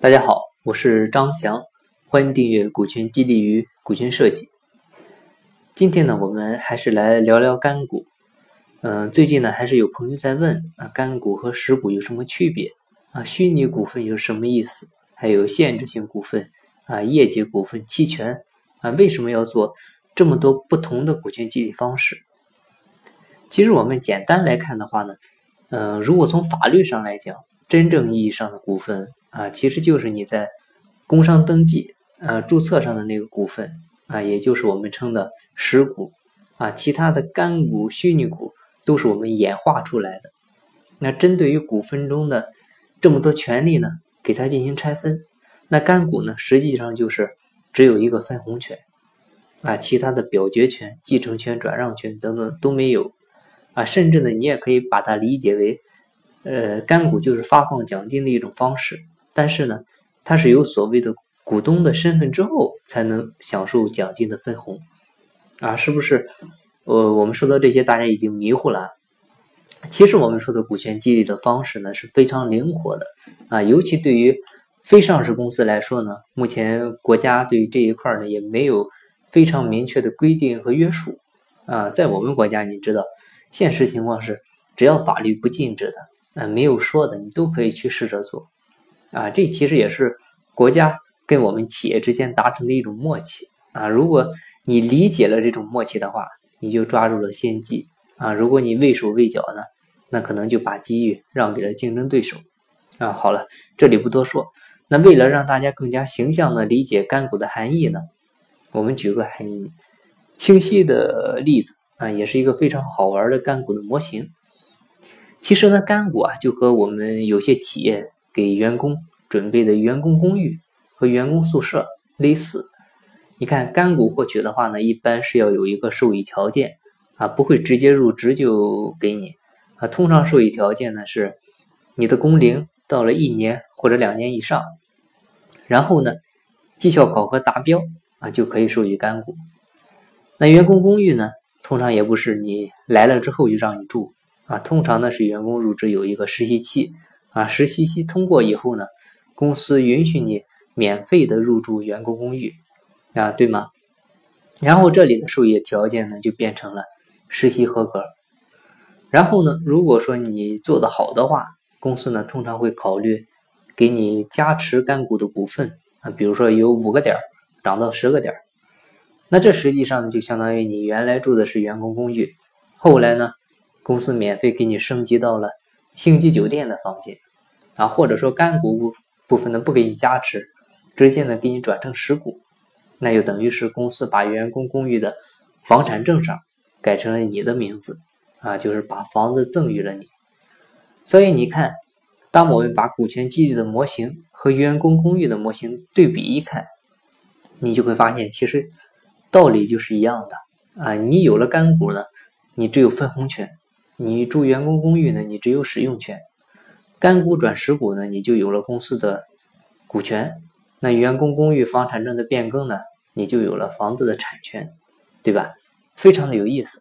大家好，我是张翔，欢迎订阅《股权激励与股权设计》。今天呢，我们还是来聊聊干股。嗯，最近呢，还是有朋友在问啊，干股和实股有什么区别？啊，虚拟股份有什么意思？还有限制性股份啊，业绩股份期权啊，为什么要做这么多不同的股权激励方式？其实我们简单来看的话呢，嗯，如果从法律上来讲，真正意义上的股份。啊，其实就是你在工商登记呃注册上的那个股份啊，也就是我们称的实股啊，其他的干股、虚拟股都是我们演化出来的。那针对于股份中的这么多权利呢，给它进行拆分。那干股呢，实际上就是只有一个分红权啊，其他的表决权、继承权、转让权等等都没有啊，甚至呢，你也可以把它理解为，呃，干股就是发放奖金的一种方式。但是呢，它是有所谓的股东的身份之后才能享受奖金的分红，啊，是不是？呃，我们说到这些，大家已经迷糊了。其实我们说的股权激励的方式呢是非常灵活的，啊，尤其对于非上市公司来说呢，目前国家对于这一块呢也没有非常明确的规定和约束，啊，在我们国家，你知道，现实情况是，只要法律不禁止的，啊，没有说的，你都可以去试着做。啊，这其实也是国家跟我们企业之间达成的一种默契啊。如果你理解了这种默契的话，你就抓住了先机啊。如果你畏手畏脚呢，那可能就把机遇让给了竞争对手啊。好了，这里不多说。那为了让大家更加形象的理解干股的含义呢，我们举个很清晰的例子啊，也是一个非常好玩的干股的模型。其实呢，干股啊，就和我们有些企业。给员工准备的员工公寓和员工宿舍类似，你看干股获取的话呢，一般是要有一个授予条件啊，不会直接入职就给你啊。通常授予条件呢是你的工龄到了一年或者两年以上，然后呢绩效考核达标啊就可以授予干股。那员工公寓呢，通常也不是你来了之后就让你住啊，通常呢是员工入职有一个实习期。啊，实习期通过以后呢，公司允许你免费的入住员工公寓，啊，对吗？然后这里的授业条件呢，就变成了实习合格。然后呢，如果说你做的好的话，公司呢通常会考虑给你加持干股的股份啊，比如说有五个点涨到十个点那这实际上就相当于你原来住的是员工公寓，后来呢，公司免费给你升级到了。星级酒店的房间啊，或者说干股部部分呢不给你加持，直接呢给你转成实股，那就等于是公司把员工公寓的房产证上改成了你的名字啊，就是把房子赠予了你。所以你看，当我们把股权激励的模型和员工公寓的模型对比一看，你就会发现其实道理就是一样的啊。你有了干股呢，你只有分红权。你住员工公寓呢，你只有使用权；干股转实股呢，你就有了公司的股权。那员工公寓房产证的变更呢，你就有了房子的产权，对吧？非常的有意思。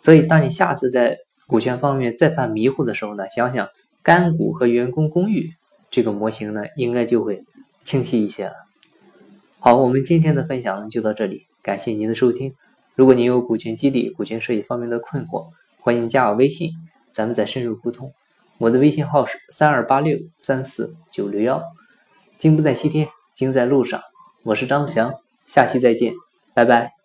所以，当你下次在股权方面再犯迷糊的时候呢，想想干股和员工公寓这个模型呢，应该就会清晰一些了。好，我们今天的分享呢就到这里，感谢您的收听。如果您有股权激励、股权设计方面的困惑，欢迎加我微信，咱们再深入沟通。我的微信号是三二八六三四九六幺。金不在西天，金在路上。我是张翔，下期再见，拜拜。